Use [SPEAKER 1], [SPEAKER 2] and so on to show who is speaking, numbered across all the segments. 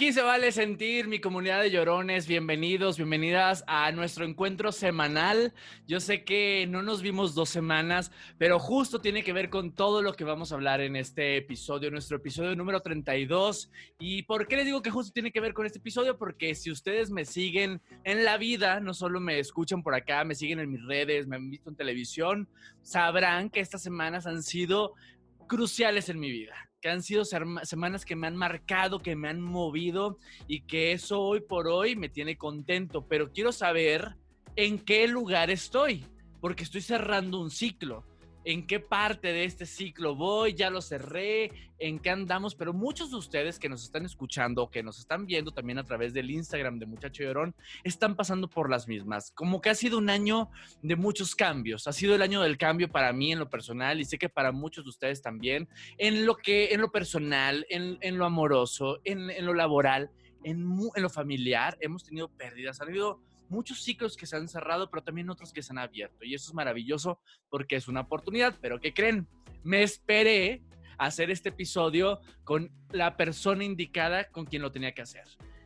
[SPEAKER 1] Aquí se vale sentir mi comunidad de llorones. Bienvenidos, bienvenidas a nuestro encuentro semanal. Yo sé que no nos vimos dos semanas, pero justo tiene que ver con todo lo que vamos a hablar en este episodio, nuestro episodio número 32. ¿Y por qué les digo que justo tiene que ver con este episodio? Porque si ustedes me siguen en la vida, no solo me escuchan por acá, me siguen en mis redes, me han visto en televisión, sabrán que estas semanas han sido cruciales en mi vida que han sido semanas que me han marcado, que me han movido y que eso hoy por hoy me tiene contento, pero quiero saber en qué lugar estoy, porque estoy cerrando un ciclo en qué parte de este ciclo voy, ya lo cerré, en qué andamos, pero muchos de ustedes que nos están escuchando, que nos están viendo también a través del Instagram de Muchacho Llorón, están pasando por las mismas. Como que ha sido un año de muchos cambios, ha sido el año del cambio para mí en lo personal y sé que para muchos de ustedes también, en lo que, en lo personal, en, lo amoroso, en, lo laboral, en, en lo familiar, hemos tenido pérdidas, han habido muchos ciclos que se han cerrado, pero también otros que se han abierto. Y eso es maravilloso porque es una oportunidad. Pero ¿qué creen? Me esperé hacer este episodio con la persona indicada con quien lo tenía que hacer.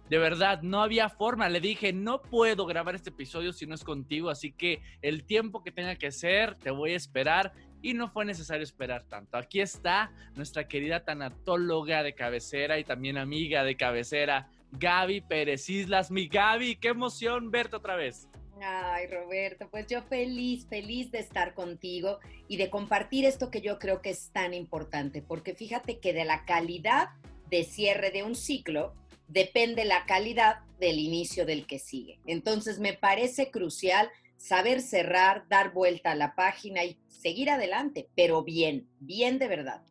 [SPEAKER 1] De verdad, no había forma. Le dije, no puedo grabar este episodio si no es contigo, así que el tiempo que tenga que ser, te voy a esperar. Y no fue necesario esperar tanto. Aquí está nuestra querida tanatóloga de cabecera y también amiga de cabecera, Gaby Pérez Islas. Mi Gaby, qué emoción verte otra vez.
[SPEAKER 2] Ay, Roberto, pues yo feliz, feliz de estar contigo y de compartir esto que yo creo que es tan importante, porque fíjate que de la calidad de cierre de un ciclo depende la calidad del inicio del que sigue. Entonces me parece crucial saber cerrar, dar vuelta a la página y seguir adelante, pero bien, bien de verdad.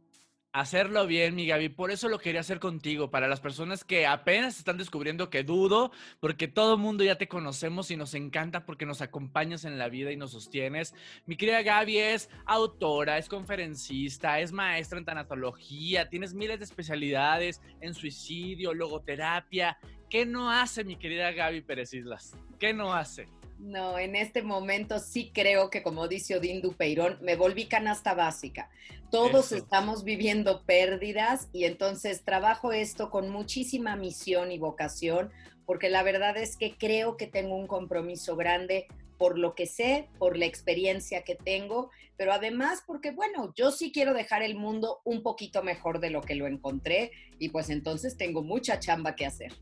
[SPEAKER 1] Hacerlo bien, mi Gaby. Por eso lo quería hacer contigo, para las personas que apenas están descubriendo que dudo, porque todo el mundo ya te conocemos y nos encanta porque nos acompañas en la vida y nos sostienes. Mi querida Gaby es autora, es conferencista, es maestra en tanatología, tienes miles de especialidades en suicidio, logoterapia. ¿Qué no hace, mi querida Gaby Pérez Islas? ¿Qué no hace?
[SPEAKER 2] No, en este momento sí creo que, como dice Odín Dupeirón, me volví canasta básica. Todos estamos viviendo pérdidas y entonces trabajo esto con muchísima misión y vocación, porque la verdad es que creo que tengo un compromiso grande por lo que sé, por la experiencia que tengo, pero además porque, bueno, yo sí quiero dejar el mundo un poquito mejor de lo que lo encontré y pues entonces tengo mucha chamba que hacer.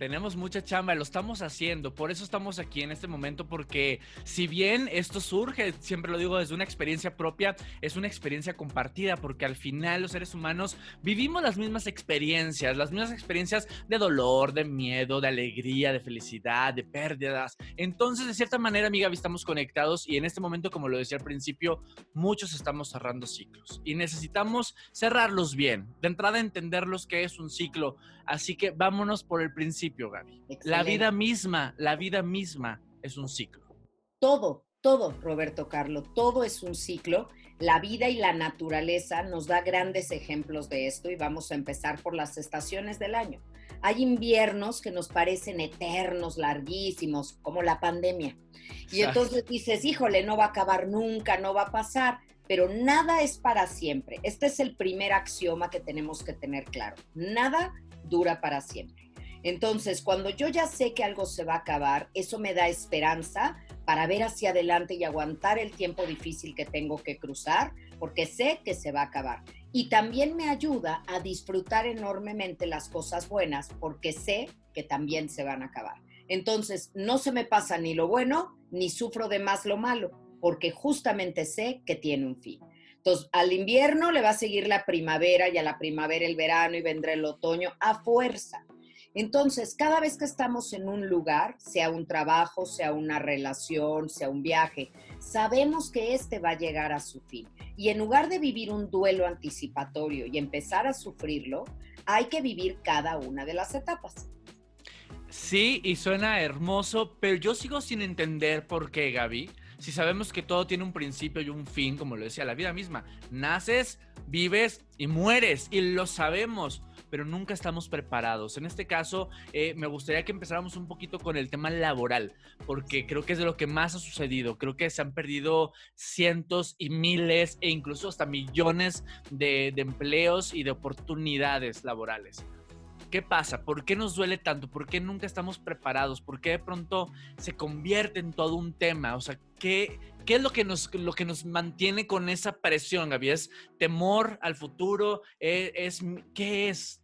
[SPEAKER 1] Tenemos mucha chamba, lo estamos haciendo, por eso estamos aquí en este momento, porque si bien esto surge, siempre lo digo desde una experiencia propia, es una experiencia compartida, porque al final los seres humanos vivimos las mismas experiencias, las mismas experiencias de dolor, de miedo, de alegría, de felicidad, de pérdidas. Entonces, de cierta manera, amiga, estamos conectados y en este momento, como lo decía al principio, muchos estamos cerrando ciclos y necesitamos cerrarlos bien. De entrada, entenderlos que es un ciclo. Así que vámonos por el principio la vida misma, la vida misma es un ciclo.
[SPEAKER 2] Todo, todo, Roberto Carlo, todo es un ciclo. La vida y la naturaleza nos da grandes ejemplos de esto y vamos a empezar por las estaciones del año. Hay inviernos que nos parecen eternos, larguísimos, como la pandemia. Y entonces dices, híjole, no va a acabar nunca, no va a pasar, pero nada es para siempre. Este es el primer axioma que tenemos que tener claro. Nada dura para siempre. Entonces, cuando yo ya sé que algo se va a acabar, eso me da esperanza para ver hacia adelante y aguantar el tiempo difícil que tengo que cruzar, porque sé que se va a acabar. Y también me ayuda a disfrutar enormemente las cosas buenas, porque sé que también se van a acabar. Entonces, no se me pasa ni lo bueno, ni sufro de más lo malo, porque justamente sé que tiene un fin. Entonces, al invierno le va a seguir la primavera y a la primavera el verano y vendrá el otoño a fuerza. Entonces, cada vez que estamos en un lugar, sea un trabajo, sea una relación, sea un viaje, sabemos que este va a llegar a su fin. Y en lugar de vivir un duelo anticipatorio y empezar a sufrirlo, hay que vivir cada una de las etapas.
[SPEAKER 1] Sí, y suena hermoso, pero yo sigo sin entender por qué, Gaby. Si sabemos que todo tiene un principio y un fin, como lo decía la vida misma, naces, vives y mueres, y lo sabemos pero nunca estamos preparados. En este caso, eh, me gustaría que empezáramos un poquito con el tema laboral, porque creo que es de lo que más ha sucedido. Creo que se han perdido cientos y miles e incluso hasta millones de, de empleos y de oportunidades laborales. ¿Qué pasa? ¿Por qué nos duele tanto? ¿Por qué nunca estamos preparados? ¿Por qué de pronto se convierte en todo un tema? O sea, ¿qué, qué es lo que, nos, lo que nos mantiene con esa presión, Gaby? ¿Es temor al futuro? ¿E, ¿Es, ¿Qué es?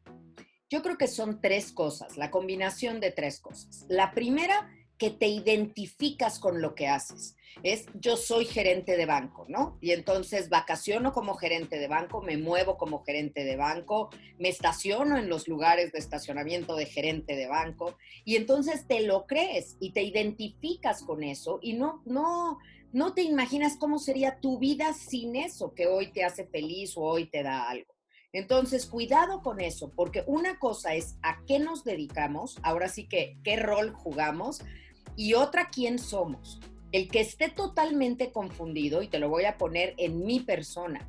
[SPEAKER 2] Yo creo que son tres cosas, la combinación de tres cosas. La primera que te identificas con lo que haces. Es yo soy gerente de banco, ¿no? Y entonces vacaciono como gerente de banco, me muevo como gerente de banco, me estaciono en los lugares de estacionamiento de gerente de banco y entonces te lo crees y te identificas con eso y no no no te imaginas cómo sería tu vida sin eso que hoy te hace feliz o hoy te da algo. Entonces, cuidado con eso, porque una cosa es a qué nos dedicamos, ahora sí que qué rol jugamos, y otra quién somos. El que esté totalmente confundido, y te lo voy a poner en mi persona.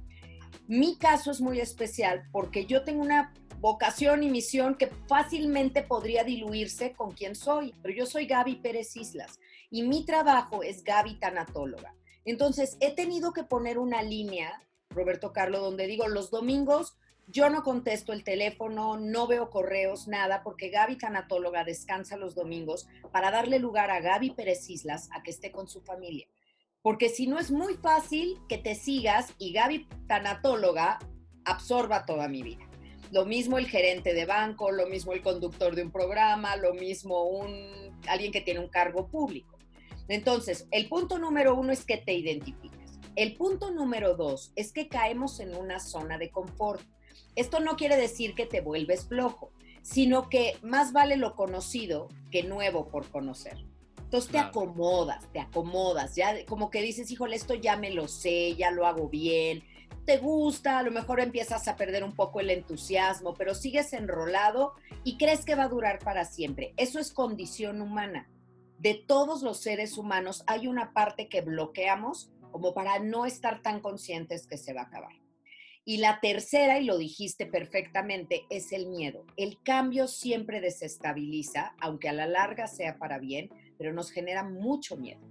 [SPEAKER 2] Mi caso es muy especial porque yo tengo una vocación y misión que fácilmente podría diluirse con quién soy, pero yo soy Gaby Pérez Islas y mi trabajo es Gaby Tanatóloga. Entonces, he tenido que poner una línea, Roberto Carlos, donde digo, los domingos yo no contesto el teléfono, no veo correos, nada, porque Gaby Tanatóloga descansa los domingos para darle lugar a Gaby Pérez Islas a que esté con su familia. Porque si no es muy fácil que te sigas y Gaby Tanatóloga absorba toda mi vida. Lo mismo el gerente de banco, lo mismo el conductor de un programa, lo mismo un, alguien que tiene un cargo público. Entonces, el punto número uno es que te identifiques. El punto número dos es que caemos en una zona de confort. Esto no quiere decir que te vuelves flojo, sino que más vale lo conocido que nuevo por conocer. Entonces te acomodas, te acomodas, ya como que dices, híjole, esto ya me lo sé, ya lo hago bien, te gusta, a lo mejor empiezas a perder un poco el entusiasmo, pero sigues enrolado y crees que va a durar para siempre. Eso es condición humana. De todos los seres humanos hay una parte que bloqueamos como para no estar tan conscientes que se va a acabar. Y la tercera, y lo dijiste perfectamente, es el miedo. El cambio siempre desestabiliza, aunque a la larga sea para bien, pero nos genera mucho miedo.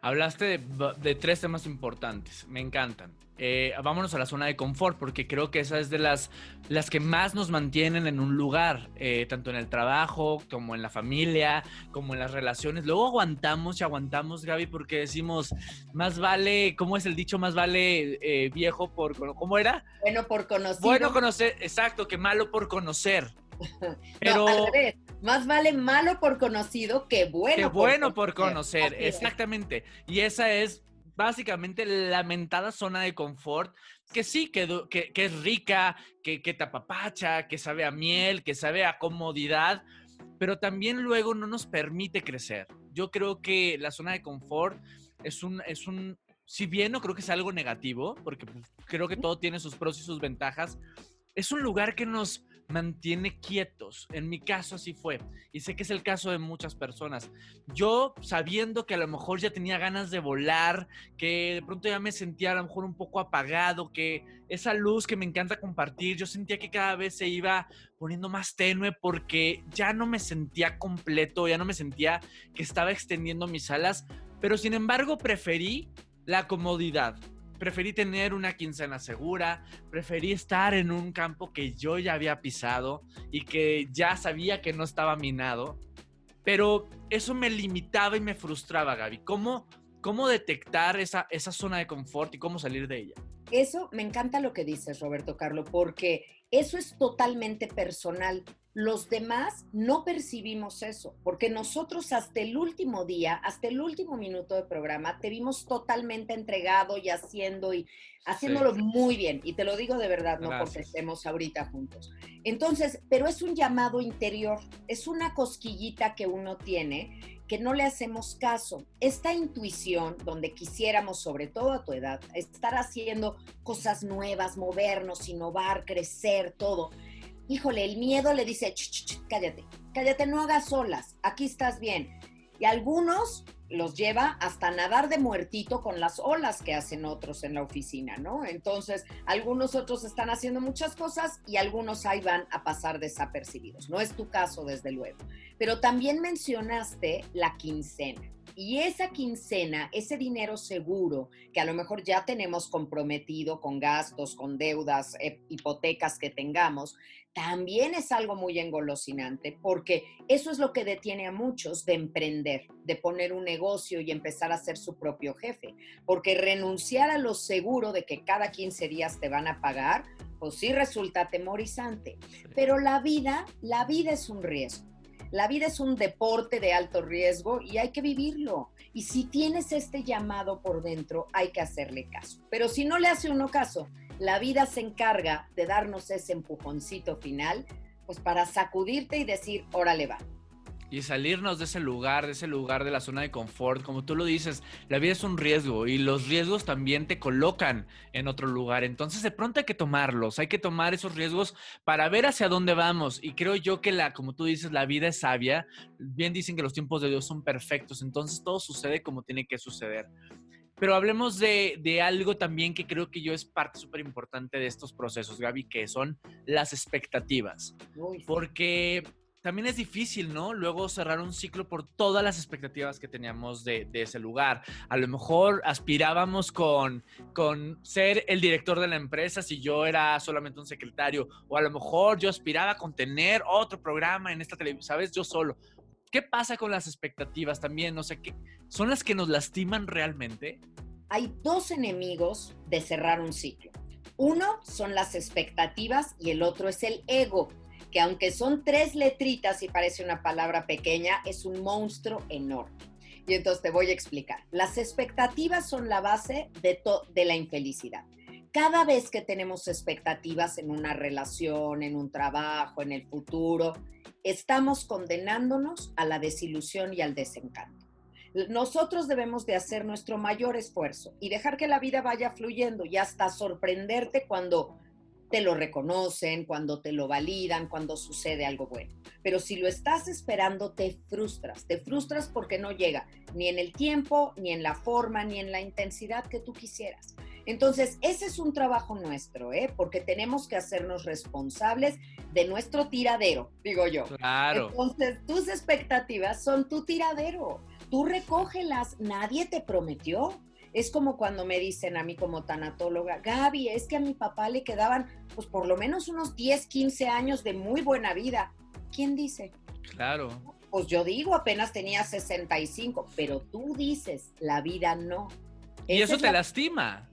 [SPEAKER 1] Hablaste de, tres temas importantes, me encantan. Eh, vámonos a la zona de confort, porque creo que esa es de las, las que más nos mantienen en un lugar, eh, tanto en el trabajo, como en la familia, como en las relaciones. Luego aguantamos y aguantamos, Gaby, porque decimos, más vale, ¿cómo es el dicho? Más vale eh, viejo por, ¿cómo era?
[SPEAKER 2] Bueno por conocer.
[SPEAKER 1] Bueno conocer, exacto, que malo por conocer.
[SPEAKER 2] Pero más vale malo por conocido que bueno.
[SPEAKER 1] Que bueno por conocer, exactamente. Y esa es básicamente la lamentada zona de confort, que sí, que, que, es rica, que, que tapapacha, que sabe a miel, que sabe a comodidad, pero también luego no nos permite crecer. Yo creo que la zona de confort es un, es un si bien no creo que sea algo negativo, porque pues, creo que todo tiene sus pros y sus ventajas, es un lugar que nos mantiene quietos. En mi caso así fue. Y sé que es el caso de muchas personas. Yo sabiendo que a lo mejor ya tenía ganas de volar, que de pronto ya me sentía a lo mejor un poco apagado, que esa luz que me encanta compartir, yo sentía que cada vez se iba poniendo más tenue porque ya no me sentía completo, ya no me sentía que estaba extendiendo mis alas. Pero sin embargo preferí la comodidad preferí tener una quincena segura, preferí estar en un campo que yo ya había pisado y que ya sabía que no estaba minado, pero eso me limitaba y me frustraba, Gaby. ¿Cómo, cómo detectar esa, esa zona de confort y cómo salir de ella?
[SPEAKER 2] Eso me encanta lo que dices, Roberto Carlo, porque eso es totalmente personal. Los demás no percibimos eso, porque nosotros hasta el último día, hasta el último minuto de programa, te vimos totalmente entregado y haciendo y haciéndolo muy bien. Y te lo digo de verdad, no porque estemos ahorita juntos. Entonces, pero es un llamado interior, es una cosquillita que uno tiene que no le hacemos caso. Esta intuición, donde quisiéramos, sobre todo a tu edad, estar haciendo cosas nuevas, movernos, innovar, crecer, todo híjole, el miedo le dice, cállate, cállate, no hagas olas, aquí estás bien. Y algunos los lleva hasta nadar de muertito con las olas que hacen otros en la oficina, ¿no? Entonces, algunos otros están haciendo muchas cosas y algunos ahí van a pasar desapercibidos. No es tu caso, desde luego. Pero también mencionaste la quincena. Y esa quincena, ese dinero seguro que a lo mejor ya tenemos comprometido con gastos, con deudas, eh, hipotecas que tengamos, también es algo muy engolosinante porque eso es lo que detiene a muchos de emprender, de poner un negocio y empezar a ser su propio jefe. Porque renunciar a lo seguro de que cada 15 días te van a pagar, pues sí resulta atemorizante. Pero la vida, la vida es un riesgo. La vida es un deporte de alto riesgo y hay que vivirlo. Y si tienes este llamado por dentro, hay que hacerle caso. Pero si no le hace uno caso, la vida se encarga de darnos ese empujoncito final, pues para sacudirte y decir, órale va.
[SPEAKER 1] Y salirnos de ese lugar, de ese lugar de la zona de confort, como tú lo dices, la vida es un riesgo y los riesgos también te colocan en otro lugar. Entonces de pronto hay que tomarlos, hay que tomar esos riesgos para ver hacia dónde vamos. Y creo yo que la, como tú dices, la vida es sabia. Bien dicen que los tiempos de Dios son perfectos, entonces todo sucede como tiene que suceder. Pero hablemos de, algo también que creo que yo es parte súper importante de estos procesos, Gaby, que son las expectativas. Porque también es difícil, ¿no? Luego cerrar un ciclo por todas las expectativas que teníamos de, ese lugar. A lo mejor aspirábamos con, con ser el director de la empresa si yo era solamente un secretario, o a lo mejor yo aspiraba con tener otro programa en esta televisión, ¿sabes? Yo solo. ¿Qué pasa con las expectativas también? No sé, ¿qué, ¿son las que nos lastiman realmente?
[SPEAKER 2] Hay dos enemigos de cerrar un ciclo. Uno son las expectativas y el otro es el ego, que aunque son tres letritas y parece una palabra pequeña, es un monstruo enorme. Y entonces te voy a explicar. Las expectativas son la base de, de la infelicidad. Cada vez que tenemos expectativas en una relación, en un trabajo, en el futuro, estamos condenándonos a la desilusión y al desencanto. Nosotros debemos de hacer nuestro mayor esfuerzo y dejar que la vida vaya fluyendo y hasta sorprenderte cuando te lo reconocen, cuando te lo validan, cuando sucede algo bueno. Pero si lo estás esperando, te frustras. Te frustras porque no llega ni en el tiempo, ni en la forma, ni en la intensidad que tú quisieras. Entonces, ese es un trabajo nuestro, ¿eh? porque tenemos que hacernos responsables de nuestro tiradero, digo yo.
[SPEAKER 1] Claro.
[SPEAKER 2] Entonces, tus expectativas son tu tiradero. Tú recógelas, nadie te prometió. Es como cuando me dicen a mí como tanatóloga, Gaby, es que a mi papá le quedaban pues por lo menos unos 10, 15 años de muy buena vida. ¿Quién dice?
[SPEAKER 1] Claro.
[SPEAKER 2] Pues yo digo, apenas tenía 65, pero tú dices, la vida no.
[SPEAKER 1] Y eso te lastima.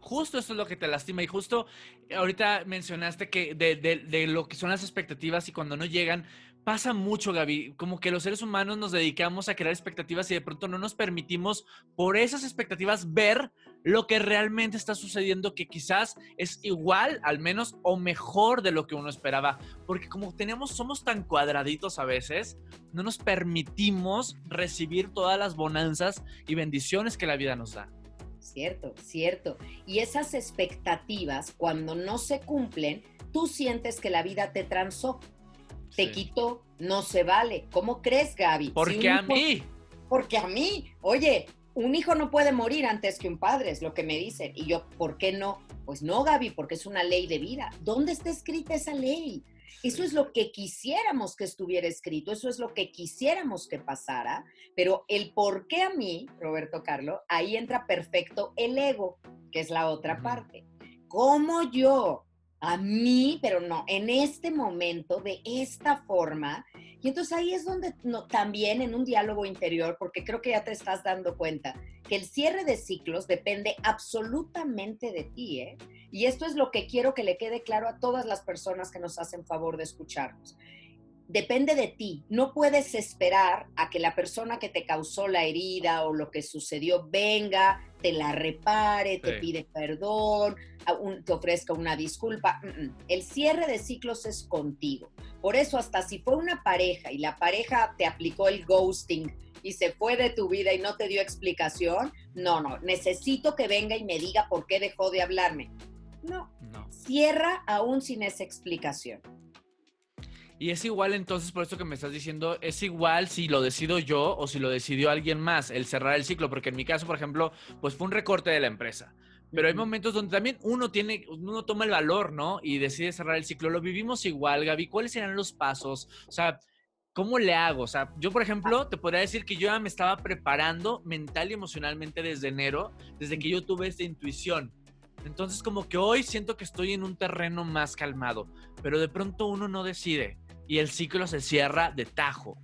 [SPEAKER 1] Justo eso es lo que te lastima y justo ahorita mencionaste que de, lo que son las expectativas y cuando no llegan, pasa mucho, Gaby, como que los seres humanos nos dedicamos a crear expectativas y de pronto no nos permitimos por esas expectativas ver lo que realmente está sucediendo, que quizás es igual, al menos, o mejor de lo que uno esperaba, porque como tenemos, somos tan cuadraditos a veces, no nos permitimos recibir todas las bonanzas y bendiciones que la vida nos da.
[SPEAKER 2] Cierto, cierto. Y esas expectativas, cuando no se cumplen, tú sientes que la vida te transó, te quitó, no se vale. ¿Cómo crees, Gaby?
[SPEAKER 1] Porque a mí.
[SPEAKER 2] Porque a mí. Oye, un hijo no puede morir antes que un padre, es lo que me dicen. Y yo, ¿por qué no? Pues no, Gaby, porque es una ley de vida. ¿Dónde está escrita esa ley? Eso es lo que quisiéramos que estuviera escrito, eso es lo que quisiéramos que pasara, pero el por qué a mí, Roberto Carlo, ahí entra perfecto el ego, que es la otra parte. ¿Cómo yo a mí, pero no, en este momento, de esta forma. Y entonces ahí es donde también en un diálogo interior, porque creo que ya te estás dando cuenta que el cierre de ciclos depende absolutamente de ti, ¿eh? Y esto es lo que quiero que le quede claro a todas las personas que nos hacen favor de escucharnos depende de ti. No puedes esperar a que la persona que te causó la herida o lo que sucedió venga, te la repare, te pide perdón, te ofrezca una disculpa. El cierre de ciclos es contigo. Por eso hasta si fue una pareja y la pareja te aplicó el ghosting y se fue de tu vida y no te dio explicación, no, no, necesito que venga y me diga por qué dejó de hablarme. No, no. cierra aún sin esa explicación
[SPEAKER 1] Y es igual entonces, por esto que me estás diciendo, es igual si lo decido yo o si lo decidió alguien más, el cerrar el ciclo, porque en mi caso, por ejemplo, pues fue un recorte de la empresa. Pero hay momentos donde también uno tiene, uno toma el valor, ¿no? Y decide cerrar el ciclo. Lo vivimos igual, Gaby. ¿Cuáles serán los pasos? O sea, ¿cómo le hago? O sea, yo, por ejemplo, te podría decir que yo ya me estaba preparando mental y emocionalmente desde enero, desde que yo tuve esta intuición. Entonces, como que hoy siento que estoy en un terreno más calmado, pero de pronto uno no decide y el ciclo se cierra de tajo.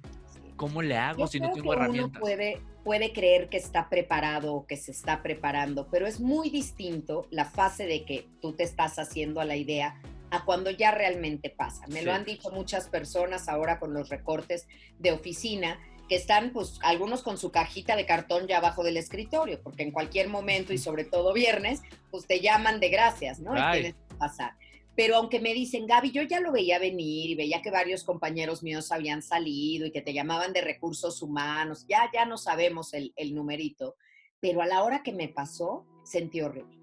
[SPEAKER 1] ¿Cómo le hago si no tengo herramientas?
[SPEAKER 2] Uno puede, puede creer que está preparado o que se está preparando, pero es muy distinto la fase de que tú te estás haciendo a la idea a cuando ya realmente pasa. Me lo han dicho muchas personas ahora con los recortes de oficina que están, pues, algunos con su cajita de cartón ya abajo del escritorio, porque en cualquier momento y sobre todo viernes, pues te llaman de gracias, ¿no? Y tienes que pasar. Pero aunque me dicen, Gaby, yo ya lo veía venir y veía que varios compañeros míos habían salido y que te llamaban de recursos humanos, ya, ya no sabemos el, el numerito, pero a la hora que me pasó, sentí horrible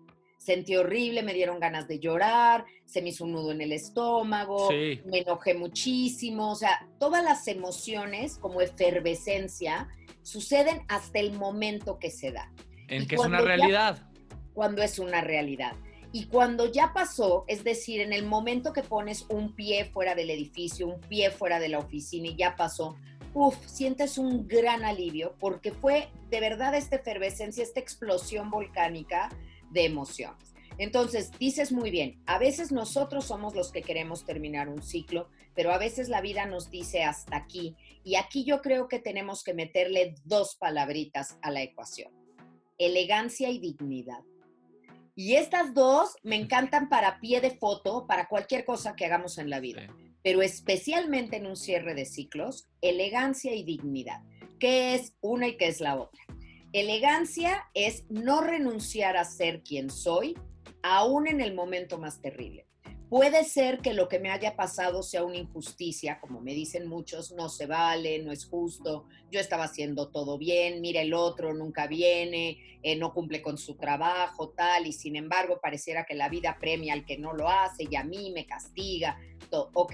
[SPEAKER 2] sentí horrible, me dieron ganas de llorar, se me hizo un nudo en el estómago, me enojé muchísimo, o sea, todas las emociones como efervescencia suceden hasta el momento que se da.
[SPEAKER 1] En que es una realidad.
[SPEAKER 2] cuando es una realidad. Y cuando ya pasó, es decir, en el momento que pones un pie fuera del edificio, un pie fuera de la oficina y ya pasó, uff, sientes un gran alivio porque fue de verdad esta efervescencia, esta explosión volcánica de emociones. Entonces, dices muy bien, a veces nosotros somos los que queremos terminar un ciclo, pero a veces la vida nos dice hasta aquí. Y aquí yo creo que tenemos que meterle dos palabritas a la ecuación, elegancia y dignidad. Y estas dos me encantan para pie de foto, para cualquier cosa que hagamos en la vida, pero especialmente en un cierre de ciclos, elegancia y dignidad. ¿Qué es una y qué es la otra? Elegancia es no renunciar a ser quien soy, aún en el momento más terrible. Puede ser que lo que me haya pasado sea una injusticia, como me dicen muchos, no se vale, no es justo, yo estaba haciendo todo bien, mira el otro, nunca viene, eh, no cumple con su trabajo, tal, y sin embargo pareciera que la vida premia al que no lo hace y a mí me castiga. Todo. Ok,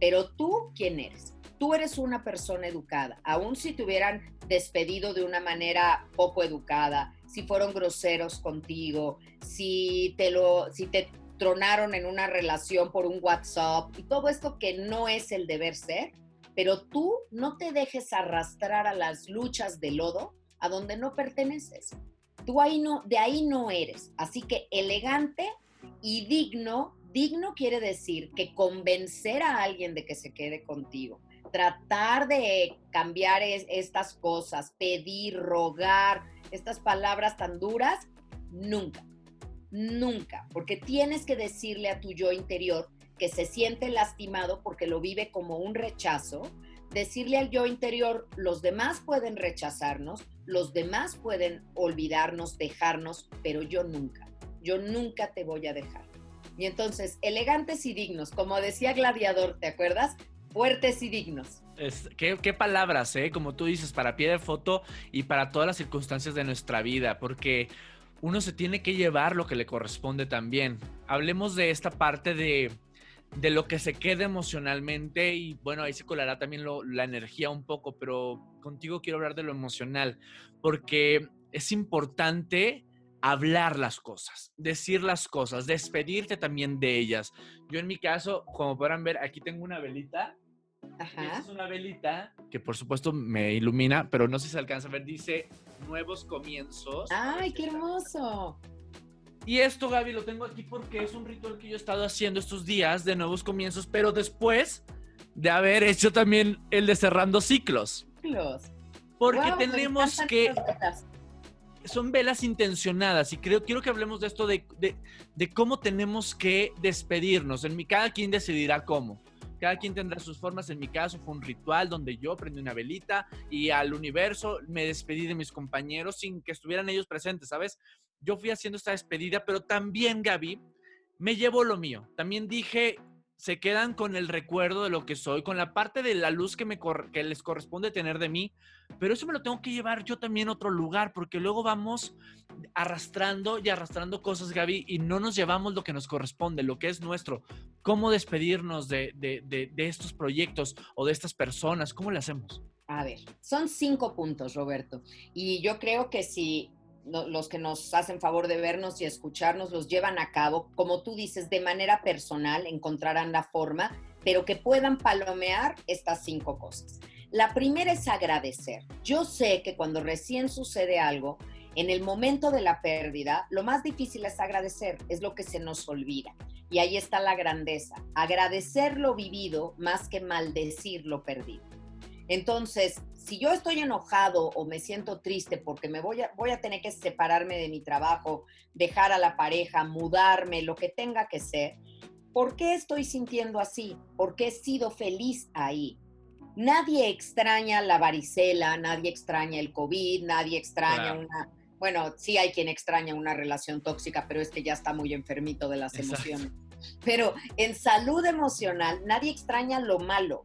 [SPEAKER 2] pero tú, ¿quién eres? tú eres una persona educada, aun si te hubieran despedido de una manera poco educada, si fueron groseros contigo, si te lo, si te tronaron en una relación por un WhatsApp y todo esto que no es el deber ser, pero tú no te dejes arrastrar a las luchas de lodo a donde no perteneces. Tú ahí no, de ahí no eres. Así que elegante y digno, digno quiere decir que convencer a alguien de que se quede contigo, tratar de cambiar estas cosas, pedir, rogar, estas palabras tan duras, nunca, nunca, porque tienes que decirle a tu yo interior que se siente lastimado porque lo vive como un rechazo, decirle al yo interior, los demás pueden rechazarnos, los demás pueden olvidarnos, dejarnos, pero yo nunca, yo nunca te voy a dejar. Y entonces, elegantes y dignos, como decía Gladiador, ¿te acuerdas? fuertes y dignos.
[SPEAKER 1] ¿qué, palabras, ¿eh? Como tú dices, para pie de foto y para todas las circunstancias de nuestra vida, porque uno se tiene que llevar lo que le corresponde también. Hablemos de esta parte de, de lo que se queda emocionalmente y bueno, ahí se colará también la energía un poco, pero contigo quiero hablar de lo emocional, porque es importante hablar las cosas, decir las cosas, despedirte también de ellas. Yo en mi caso, como podrán ver, aquí tengo una velita esta es una velita que por supuesto me ilumina, pero no sé si se alcanza a ver, dice nuevos comienzos.
[SPEAKER 2] ¡Ay, qué hermoso!
[SPEAKER 1] Y esto, Gaby, lo tengo aquí porque es un ritual que yo he estado haciendo estos días de nuevos comienzos, pero después de haber hecho también el de cerrando ciclos.
[SPEAKER 2] Ciclos.
[SPEAKER 1] Porque tenemos que... Son velas intencionadas y creo, quiero que hablemos de esto, de, de, de cómo tenemos que despedirnos. En mi cada quien decidirá cómo. Cada quien tendrá sus formas. En mi caso fue un ritual donde yo prendí una velita y al universo me despedí de mis compañeros sin que estuvieran ellos presentes, ¿sabes? Yo fui haciendo esta despedida, pero también, Gaby, me llevo lo mío. También dije, se quedan con el recuerdo de lo que soy, con la parte de la luz que, me que les corresponde tener de mí, pero eso me lo tengo que llevar yo también a otro lugar, porque luego vamos arrastrando y arrastrando cosas, Gaby, y no nos llevamos lo que nos corresponde, lo que es nuestro. ¿Cómo despedirnos de, de estos proyectos o de estas personas? ¿Cómo le hacemos?
[SPEAKER 2] A ver, son cinco puntos, Roberto. Y yo creo que si los que nos hacen favor de vernos y escucharnos los llevan a cabo, como tú dices, de manera personal, encontrarán la forma, pero que puedan palomear estas cinco cosas. La primera es agradecer. Yo sé que cuando recién sucede algo, en el momento de la pérdida, lo más difícil es agradecer, es lo que se nos olvida. Y ahí está la grandeza, agradecer lo vivido más que maldecir lo perdido. Entonces, si yo estoy enojado o me siento triste porque me voy a, voy a tener que separarme de mi trabajo, dejar a la pareja, mudarme, lo que tenga que ser, ¿por qué estoy sintiendo así? ¿Por qué he sido feliz ahí? Nadie extraña la varicela, nadie extraña el COVID, nadie extraña una... Bueno, sí hay quien extraña una relación tóxica, pero es que ya está muy enfermito de las emociones. Pero en salud emocional, nadie extraña lo malo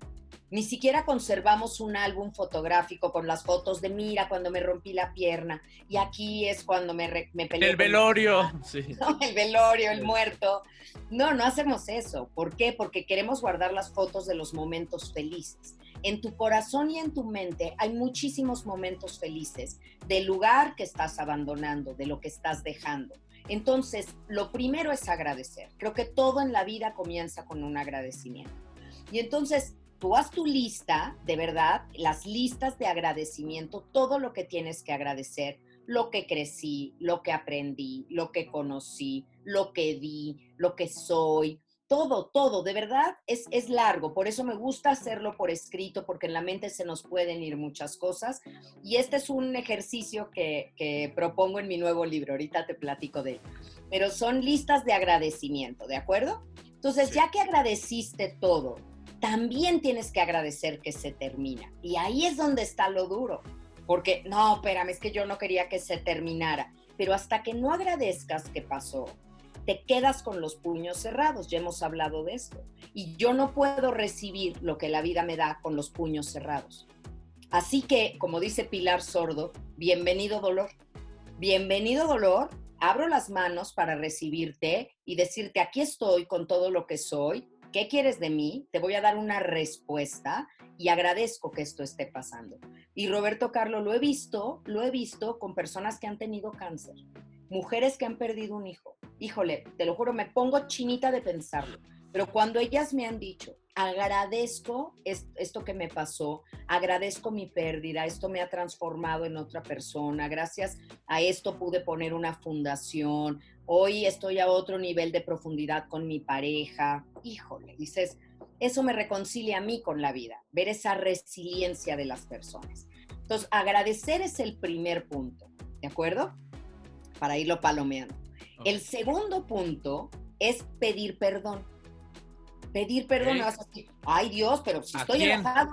[SPEAKER 2] ni siquiera conservamos un álbum fotográfico con las fotos de mira cuando me rompí la pierna y aquí es cuando me, me peleé.
[SPEAKER 1] El velorio.
[SPEAKER 2] Sí. el velorio, el muerto. No, no hacemos eso. ¿Por qué? Porque queremos guardar las fotos de los momentos felices. En tu corazón y en tu mente hay muchísimos momentos felices del lugar que estás abandonando, de lo que estás dejando. Entonces, lo primero es agradecer. Creo que todo en la vida comienza con un agradecimiento. Y entonces, tú haz tu lista, de verdad, las listas de agradecimiento, todo lo que tienes que agradecer, lo que crecí, lo que aprendí, lo que conocí, lo que di, lo que soy, todo, todo, de verdad es, es largo, por eso me gusta hacerlo por escrito, porque en la mente se nos pueden ir muchas cosas. Y este es un ejercicio que, que propongo en mi nuevo libro, ahorita te platico de él. Pero son listas de agradecimiento, ¿de acuerdo? Entonces, ya que agradeciste todo, también tienes que agradecer que se termina. Y ahí es donde está lo duro, porque no, espérame, es que yo no quería que se terminara, pero hasta que no agradezcas que pasó, te quedas con los puños cerrados, ya hemos hablado de esto, y yo no puedo recibir lo que la vida me da con los puños cerrados. Así que, como dice Pilar Sordo, bienvenido dolor. Bienvenido dolor, abro las manos para recibirte y decirte, aquí estoy con todo lo que soy, ¿qué quieres de mí? Te voy a dar una respuesta y agradezco que esto esté pasando. Y Roberto Carlos, lo he visto, lo he visto con personas que han tenido cáncer, mujeres que han perdido un hijo. Híjole, te lo juro, me pongo chinita de pensarlo. Pero cuando ellas me han dicho, agradezco esto que me pasó, agradezco mi pérdida, esto me ha transformado en otra persona, gracias a esto pude poner una fundación, hoy estoy a otro nivel de profundidad con mi pareja, híjole, dices, eso me reconcilia a mí con la vida, ver esa resiliencia de las personas. Entonces, agradecer es el primer punto, ¿de acuerdo? Para irlo palomeando. El segundo punto es pedir perdón pedir perdón, vas a decir, ay Dios, pero si estoy enojado,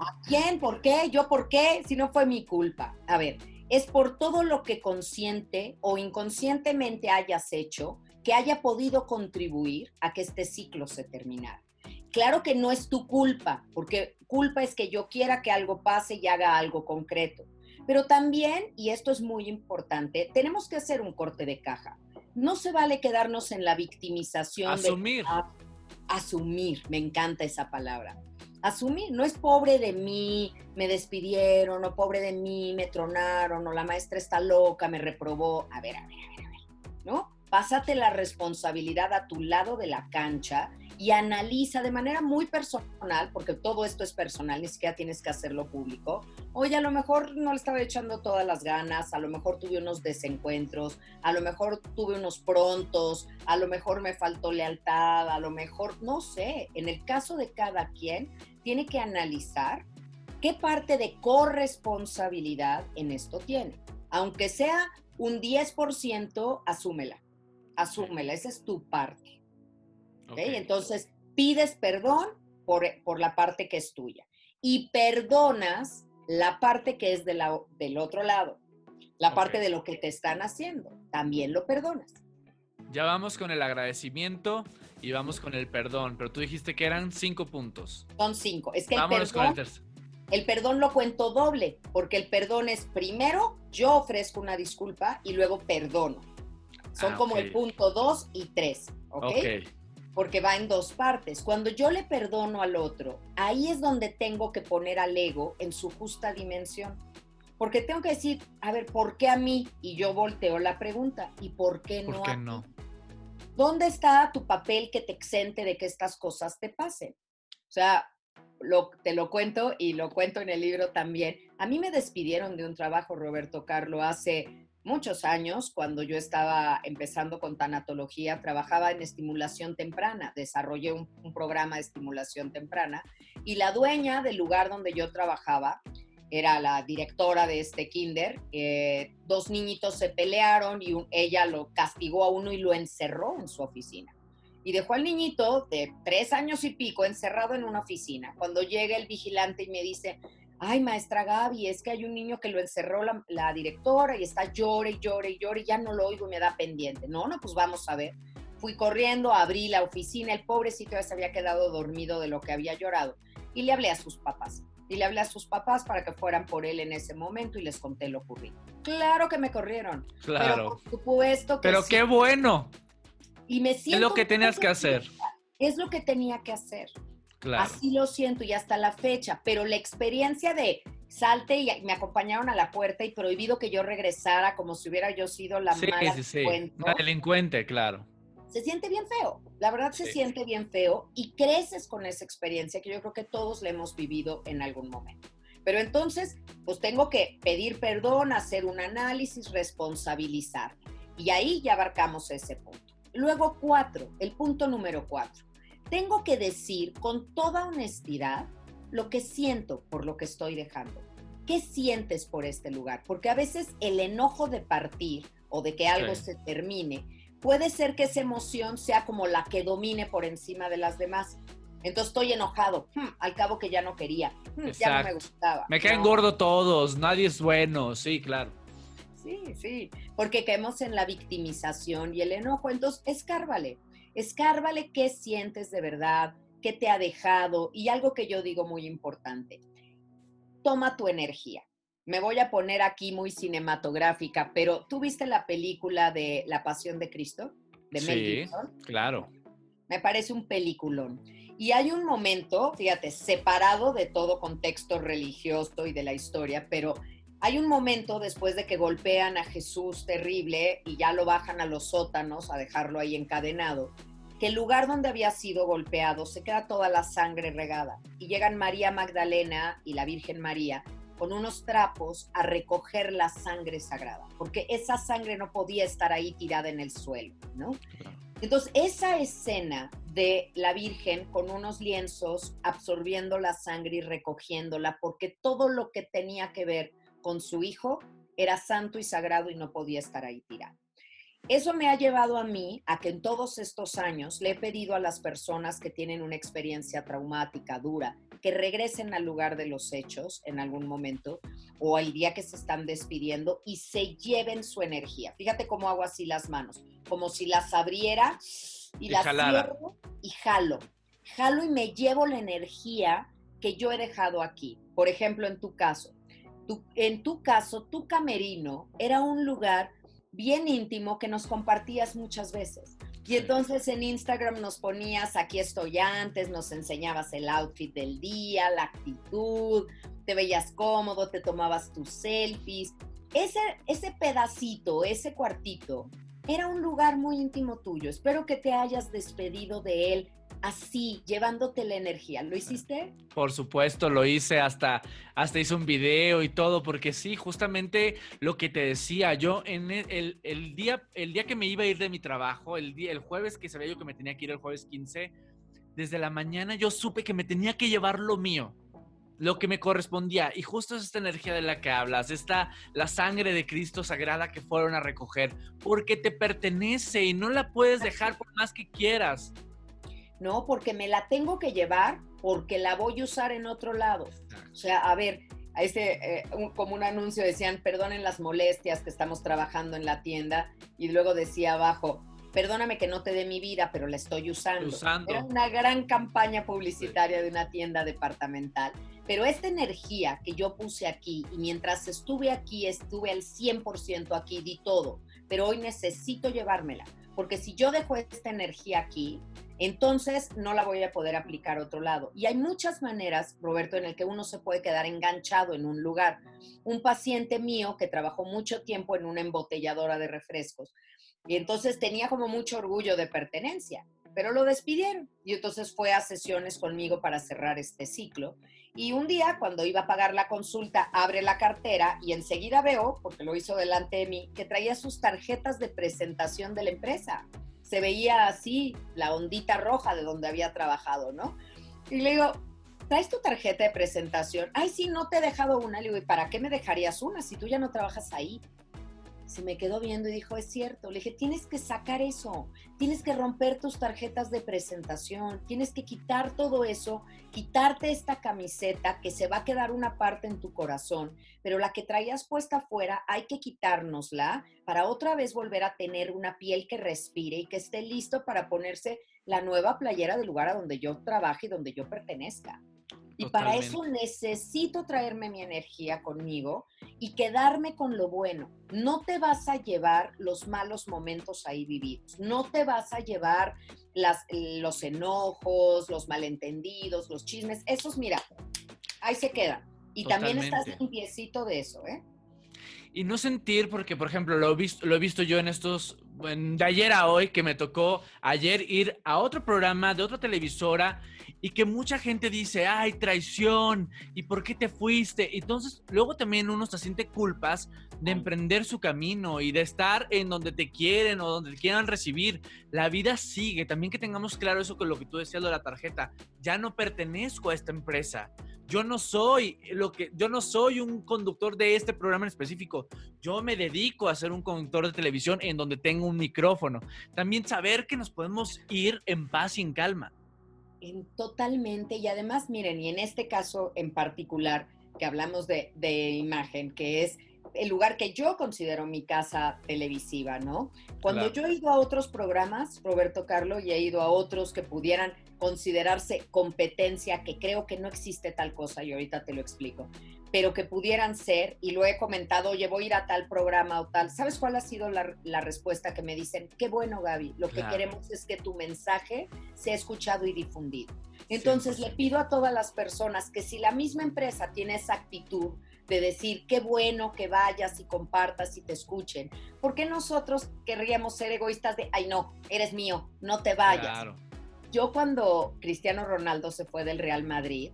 [SPEAKER 2] ¿a quién? ¿Por qué? ¿Yo por qué? Si no fue mi culpa. A ver, es por todo lo que consciente o inconscientemente hayas hecho que haya podido contribuir a que este ciclo se terminara. Claro que no es tu culpa, porque culpa es que yo quiera que algo pase y haga algo concreto. Pero también, y esto es muy importante, tenemos que hacer un corte de caja. No se vale quedarnos en la victimización.
[SPEAKER 1] Asumir.
[SPEAKER 2] De, asumir, me encanta esa palabra. Asumir, no es pobre de mí, me despidieron, o pobre de mí, me tronaron, o la maestra está loca, me reprobó. A ver, a ver, a ver, a ver, ¿no? Pásate la responsabilidad a tu lado de la cancha y analiza de manera muy personal, porque todo esto es personal, ni siquiera tienes que hacerlo público. Oye, a lo mejor no le estaba echando todas las ganas, a lo mejor tuve unos desencuentros, a lo mejor tuve unos prontos, a lo mejor me faltó lealtad, a lo mejor, no sé, en el caso de cada quien, tiene que analizar qué parte de corresponsabilidad en esto tiene. Aunque sea un 10%, asúmela, asúmela, esa es tu parte. Entonces, pides perdón por, por, la parte que es tuya y perdonas la parte que es de la, del otro lado, la parte de lo que te están haciendo, también lo perdonas.
[SPEAKER 1] Ya vamos con el agradecimiento Y vamos con el perdón, pero tú dijiste que eran cinco puntos.
[SPEAKER 2] Son cinco. Es que el
[SPEAKER 1] Vámonos con
[SPEAKER 2] perdón,
[SPEAKER 1] el tercero.
[SPEAKER 2] el perdón lo cuento doble, porque el perdón es primero yo ofrezco una disculpa y luego perdono. Son
[SPEAKER 1] Ah,
[SPEAKER 2] como el punto dos y tres, ¿ok?
[SPEAKER 1] Ok.
[SPEAKER 2] Porque va en dos partes. Cuando yo le perdono al otro, ahí es donde tengo que poner al ego en su justa dimensión. Porque tengo que decir, a ver, ¿por qué a mí? Y yo volteo la pregunta, ¿y por qué no
[SPEAKER 1] ¿Por
[SPEAKER 2] a
[SPEAKER 1] qué
[SPEAKER 2] ti?
[SPEAKER 1] no?
[SPEAKER 2] ¿Dónde está tu papel que te exente de que estas cosas te pasen? O sea, lo, te lo cuento y lo cuento en el libro también. A mí me despidieron de un trabajo, Roberto Carlo, hace muchos años, cuando yo estaba empezando con tanatología, trabajaba en estimulación temprana, desarrollé un, programa de estimulación temprana y la dueña del lugar donde yo trabajaba era la directora de este kinder. eh, dos niñitos se pelearon y ella lo castigó a uno y lo encerró en su oficina. Y dejó al niñito de tres años y pico encerrado en una oficina. Cuando llega el vigilante y me dice, ay, maestra Gaby, es que hay un niño que lo encerró la, la directora y está llore y llore y llore y ya no lo oigo y me da pendiente. No, no, pues vamos a ver. Fui corriendo, abrí la oficina, el pobrecito ya se había quedado dormido de lo que había llorado y le hablé a sus papás. Y le hablé a sus papás para que fueran por él en ese momento y les conté lo ocurrido. Claro que me corrieron. Pero
[SPEAKER 1] Claro.
[SPEAKER 2] por supuesto que
[SPEAKER 1] Pero
[SPEAKER 2] sí.
[SPEAKER 1] qué bueno.
[SPEAKER 2] Y me
[SPEAKER 1] Es
[SPEAKER 2] siento
[SPEAKER 1] lo que tenías que hacer.
[SPEAKER 2] Es lo que tenía que hacer.
[SPEAKER 1] Claro.
[SPEAKER 2] Así lo siento y hasta la fecha, pero la experiencia de salte y me acompañaron a la puerta y prohibido que yo regresara como si hubiera yo sido la
[SPEAKER 1] Sí,
[SPEAKER 2] mala
[SPEAKER 1] sí, sí. Una delincuente, claro.
[SPEAKER 2] se siente bien feo. La verdad se siente bien feo y creces con esa experiencia que yo creo que todos la hemos vivido en algún momento. Pero entonces, pues tengo que pedir perdón, hacer un análisis, responsabilizar. Y ahí ya abarcamos ese punto. Luego, cuatro, el punto número cuatro. Tengo que decir con toda honestidad lo que siento por lo que estoy dejando. ¿Qué sientes por este lugar? Porque a veces el enojo de partir o de que algo
[SPEAKER 1] Sí.
[SPEAKER 2] se termine, puede ser que esa emoción sea como la que domine por encima de las demás. Entonces estoy enojado, "Hmm, al cabo que ya no quería, Hmm, ya no me gustaba.
[SPEAKER 1] Me caen
[SPEAKER 2] No.
[SPEAKER 1] gordo todos, nadie es bueno, sí, claro.
[SPEAKER 2] Sí, sí, porque caemos en la victimización y el enojo. Entonces, escárvale, escárvale qué sientes de verdad, qué te ha dejado y algo que yo digo muy importante, toma tu energía. Me voy a poner aquí muy cinematográfica, pero ¿tú viste la película de La Pasión de Cristo? De Mel
[SPEAKER 1] Sí.
[SPEAKER 2] Gibson.
[SPEAKER 1] Claro.
[SPEAKER 2] Me parece un peliculón. Y hay un momento, fíjate, separado de todo contexto religioso y de la historia, pero hay un momento después de que golpean a Jesús terrible y ya lo bajan a los sótanos a dejarlo ahí encadenado, que el lugar donde había sido golpeado se queda toda la sangre regada. Y llegan María Magdalena y la Virgen María con unos trapos a recoger la sangre sagrada, porque esa sangre no podía estar ahí tirada en el suelo, ¿no? Entonces, esa escena de la Virgen con unos lienzos absorbiendo la sangre y recogiéndola, porque todo lo que tenía que ver con su hijo era santo y sagrado y no podía estar ahí tirado. Eso me ha llevado a mí a que en todos estos años le he pedido a las personas que tienen una experiencia traumática dura que regresen al lugar de los hechos en algún momento o al día que se están despidiendo y se lleven su energía. Fíjate cómo hago así las manos, como si las abriera y,
[SPEAKER 1] Y
[SPEAKER 2] las cierro y jalo. Jalo y me llevo la energía que yo he dejado aquí. Por ejemplo, en tu caso, tu- en tu caso, tu camerino era un lugar bien íntimo que nos compartías muchas veces. Y entonces en Instagram nos ponías, aquí estoy antes, nos enseñabas el outfit del día, la actitud, te veías cómodo, te tomabas tus selfies. Ese, ese pedacito, ese cuartito, era un lugar muy íntimo tuyo. Espero que te hayas despedido de él así, llevándote la energía. ¿Lo hiciste?
[SPEAKER 1] Por supuesto, lo hice hasta, hasta hice un video y todo, porque sí, justamente lo que te decía, yo en el, el- el día, el día que me iba a ir de mi trabajo, el, día, el jueves que sabía yo que me tenía que ir el jueves 15, desde la mañana yo supe que me tenía que llevar lo mío, lo que me correspondía. Y justo es esta energía de la que hablas, esta, la sangre de Cristo sagrada que fueron a recoger, porque te pertenece y no la puedes dejar por más que quieras.
[SPEAKER 2] No, porque me la tengo que llevar porque la voy a usar en otro lado. O sea, a ver, a ese, eh, un- como un anuncio decían, perdonen las molestias que estamos trabajando en la tienda, y luego decía abajo, perdóname que no te dé mi vida, pero la estoy usando.
[SPEAKER 1] Usando.
[SPEAKER 2] Era una gran campaña publicitaria de una tienda departamental. Pero esta energía que yo puse aquí, y mientras estuve aquí, estuve al 100% aquí, di todo, pero hoy necesito llevármela, porque si yo dejo esta energía aquí, entonces no la voy a poder aplicar a otro lado. Y hay muchas maneras, Roberto, en el que uno se puede quedar enganchado en un lugar. Un paciente mío que trabajó mucho tiempo en una embotelladora de refrescos, y entonces tenía como mucho orgullo de pertenencia, pero lo despidieron. Y entonces fue a sesiones conmigo para cerrar este ciclo. Y un día, cuando iba a pagar la consulta, abre la cartera y enseguida veo, porque lo hizo delante de mí, que traía sus tarjetas de presentación de la empresa. Se veía así la ondita roja de donde había trabajado, ¿no? Y le digo, ¿traes tu tarjeta de presentación? Ay, sí, no te he dejado una. Le digo, ¿y para qué me dejarías una si tú ya no trabajas ahí? Se me quedó viendo y dijo, es cierto. Le dije, tienes que sacar eso, tienes que romper tus tarjetas de presentación, tienes que quitar todo eso, quitarte esta camiseta que se va a quedar una parte en tu corazón, pero la que traías puesta afuera hay que quitárnosla para otra vez volver a tener una piel que respire y que esté listo para ponerse la nueva playera del lugar a donde yo trabaje y donde yo pertenezca. Y para eso necesito traerme mi energía conmigo y quedarme con lo bueno. No te vas a llevar los malos momentos ahí vividos. No te vas a llevar las, los enojos, los malentendidos, los chismes. Esos, mira, ahí se quedan. Y también estás limpiecito de eso, ¿eh?
[SPEAKER 1] Y no sentir, porque por ejemplo, lo he visto, lo he visto yo en estos, de ayer a hoy, que me tocó ayer ir a otro programa de otra televisora y que mucha gente dice, ay, traición, ¿y por qué te fuiste? Entonces, luego también uno se siente culpas de emprender su camino y de estar en donde te quieren o donde te quieran recibir. La vida sigue. También que tengamos claro eso con lo que tú decías de la tarjeta. Ya no pertenezco a esta empresa. Yo no soy lo que yo no soy un conductor de este programa en específico. Yo me dedico a ser un conductor de televisión en donde tengo un micrófono. También saber que nos podemos ir en paz y en calma
[SPEAKER 2] totalmente, y además, miren, y en este caso en particular, que hablamos de, imagen, que es el lugar que yo considero mi casa televisiva, ¿no? Cuando yo he ido a otros programas, Roberto Carlo, y he ido a otros que pudieran considerarse competencia, que creo que no existe tal cosa, y ahorita te lo explico, pero que pudieran ser, y lo he comentado, oye, voy a ir a tal programa o tal. ¿Sabes cuál ha sido la, respuesta que me dicen? Qué bueno, Gaby, lo que queremos es que tu mensaje sea escuchado y difundido. Entonces le pido a todas las personas que si la misma empresa tiene esa actitud de decir qué bueno que vayas y compartas y te escuchen, ¿por qué nosotros querríamos ser egoístas de, ay no, eres mío, no te vayas? Yo cuando Cristiano Ronaldo se fue del Real Madrid,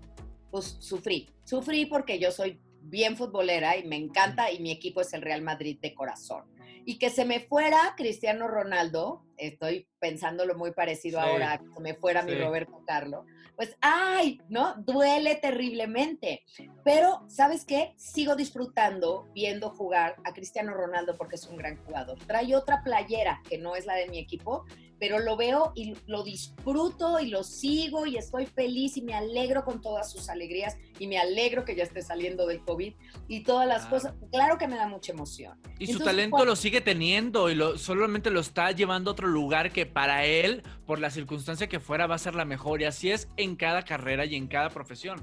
[SPEAKER 2] pues sufrí. Sufrí porque yo soy bien futbolera y me encanta y mi equipo es el Real Madrid de corazón. Y que se me fuera Cristiano Ronaldo, estoy pensándolo muy parecido ahora, que me fuera mi Roberto Carlos, pues, ay, ¿no? Duele terriblemente. Pero, ¿sabes qué? Sigo disfrutando viendo jugar a Cristiano Ronaldo porque es un gran jugador. Trae otra playera que no es la de mi equipo, pero lo veo y lo disfruto y lo sigo y estoy feliz y me alegro con todas sus alegrías y me alegro que ya esté saliendo del COVID y todas las cosas. Claro que me da mucha emoción.
[SPEAKER 1] Y su talento lo sigue teniendo y lo, solamente lo está llevando a otro lugar que para él, por la circunstancia que fuera, va a ser la mejor. Y así es en cada carrera y en cada profesión.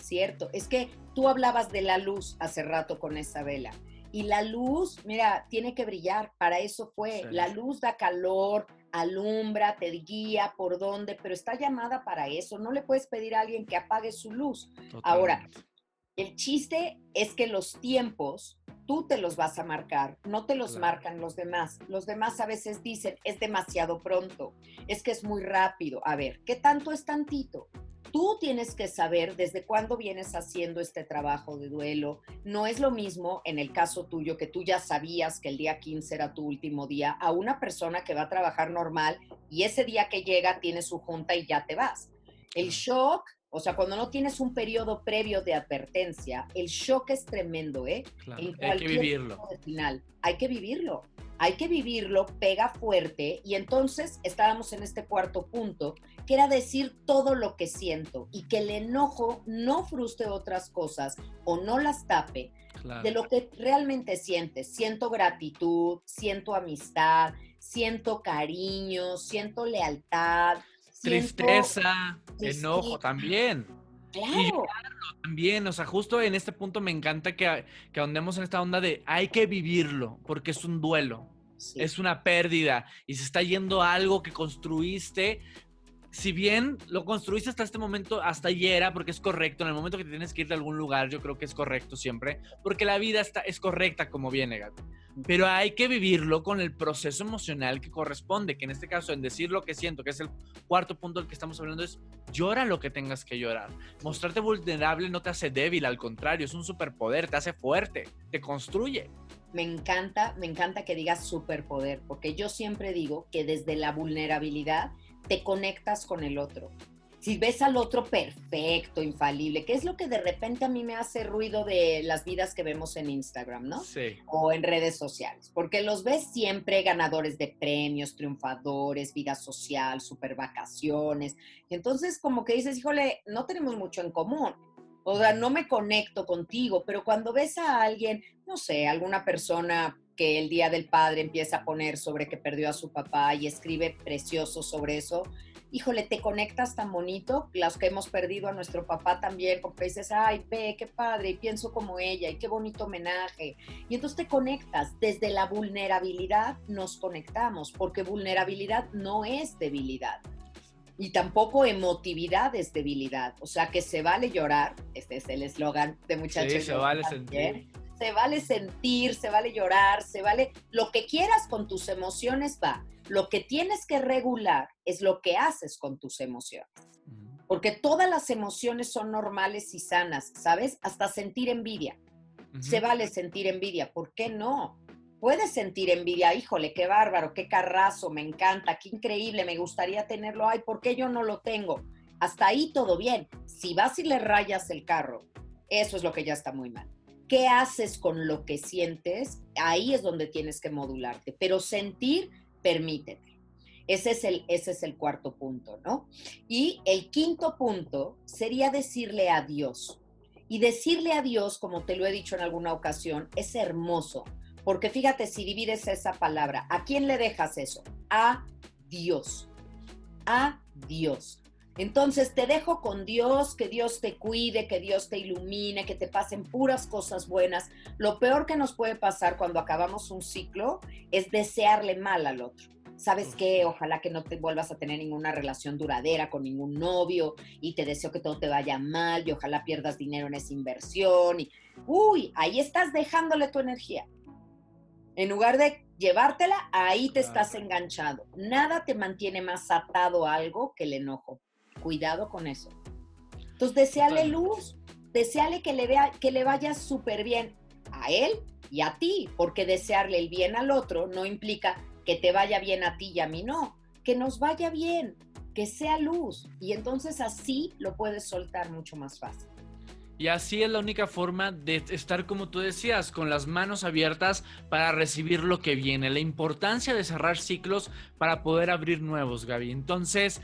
[SPEAKER 2] Cierto, es que tú hablabas de la luz hace rato con esa vela. Y la luz, mira, tiene que brillar, para eso fue. La luz da calor, alumbra, te guía por dónde, pero está llamada para eso. No le puedes pedir a alguien que apague su luz. Ahora, el chiste es que los tiempos tú te los vas a marcar, no te los marcan los demás. Los demás a veces dicen, es demasiado pronto, es que es muy rápido. A ver, ¿qué tanto es tantito? tú tienes que saber desde cuándo vienes haciendo este trabajo de duelo. No es lo mismo en el caso tuyo que tú ya sabías que el día 15 era tu último día a una persona que va a trabajar normal y ese día que llega tiene su junta y ya te vas. El shock, o sea, cuando no tienes un periodo previo de advertencia, el shock es tremendo, ¿eh?
[SPEAKER 1] hay que vivirlo.
[SPEAKER 2] Final, hay que vivirlo hay que vivirlo, pega fuerte y entonces estábamos en este cuarto punto, que era decir todo lo que siento y que el enojo no frustre otras cosas o no las tape de lo que realmente sientes. Siento gratitud, siento amistad, siento cariño, siento lealtad.
[SPEAKER 1] Tristeza, enojo también.
[SPEAKER 2] Claro.
[SPEAKER 1] también, o sea, justo en este punto me encanta que, que ahondemos en esta onda de hay que vivirlo, porque es un duelo, es una pérdida y se está yendo algo que construiste. Si bien lo construiste hasta este momento, hasta ayer, porque es correcto, en el momento que tienes que ir de algún lugar, yo creo que es correcto siempre, porque la vida está, es correcta como viene, Gaby pero hay que vivirlo con el proceso emocional que corresponde, que en este caso, en decir lo que siento, que es el cuarto punto del que estamos hablando, es llora lo que tengas que llorar. Mostrarte vulnerable no te hace débil, al contrario, es un superpoder, te hace fuerte, te construye.
[SPEAKER 2] Me encanta, me encanta que digas superpoder, porque yo siempre digo que desde la vulnerabilidad te conectas con el otro si ves al otro perfecto, infalible, que es lo que de repente a mí me hace ruido de las vidas que vemos en Instagram, ¿no?
[SPEAKER 1] Sí.
[SPEAKER 2] O en redes sociales, porque los ves siempre ganadores de premios, triunfadores, vida social, super vacaciones. Entonces, como que dices, híjole, no tenemos mucho en común. O sea, no me conecto contigo, pero cuando ves a alguien, no sé, alguna persona que el Día del Padre empieza a poner sobre que perdió a su papá y escribe precioso sobre eso, híjole, te conectas tan bonito, las que hemos perdido a nuestro papá también, porque dices, ay, ve, qué padre, y pienso como ella, y qué bonito homenaje. Y entonces te conectas, desde la vulnerabilidad nos conectamos, porque vulnerabilidad no es debilidad. Y tampoco emotividad es debilidad. O sea que se vale llorar, este es el eslogan de muchachos. Sí,
[SPEAKER 1] se vale sentir.
[SPEAKER 2] Se vale sentir, se vale llorar, se vale lo que quieras con tus emociones va lo que tienes que regular es lo que haces con tus emociones. Porque todas las emociones son normales y sanas, ¿sabes? Hasta sentir envidia. Se vale sentir envidia, ¿por qué no? Puedes sentir envidia, híjole, qué bárbaro, qué carrazo, me encanta, qué increíble, me gustaría tenerlo, ay, ¿por qué yo no lo tengo? Hasta ahí todo bien. Si vas y le rayas el carro, eso es lo que ya está muy mal. ¿Qué haces con lo que sientes? Ahí es donde tienes que modularte. Pero sentir permítete. Ese es, el, ese es el cuarto punto, ¿no? Y el quinto punto sería decirle adiós. Y decirle adiós, como te lo he dicho en alguna ocasión, es hermoso, porque fíjate si divides esa palabra, ¿a quién le dejas eso? A Dios. A Dios. Entonces te dejo con Dios, que Dios te cuide, que Dios te ilumine, que te pasen puras cosas buenas. Lo peor que nos puede pasar cuando acabamos un ciclo es desearle mal al otro. ¿Sabes qué? Ojalá que no te vuelvas a tener ninguna relación duradera con ningún novio y te deseo que todo te vaya mal y ojalá pierdas dinero en esa inversión. Y, uy, ahí estás dejándole tu energía. En lugar de llevártela, ahí te estás enganchado. Nada te mantiene más atado a algo que el enojo. Cuidado con eso. Entonces, deseale luz, deseale que le, vea, que le vaya súper bien a él y a ti, porque desearle el bien al otro no implica que te vaya bien a ti y a mí, no, que nos vaya bien, que sea luz. Y entonces así lo puedes soltar mucho más fácil.
[SPEAKER 1] Y así es la única forma de estar, como tú decías, con las manos abiertas para recibir lo que viene. La importancia de cerrar ciclos para poder abrir nuevos, Gaby. Entonces,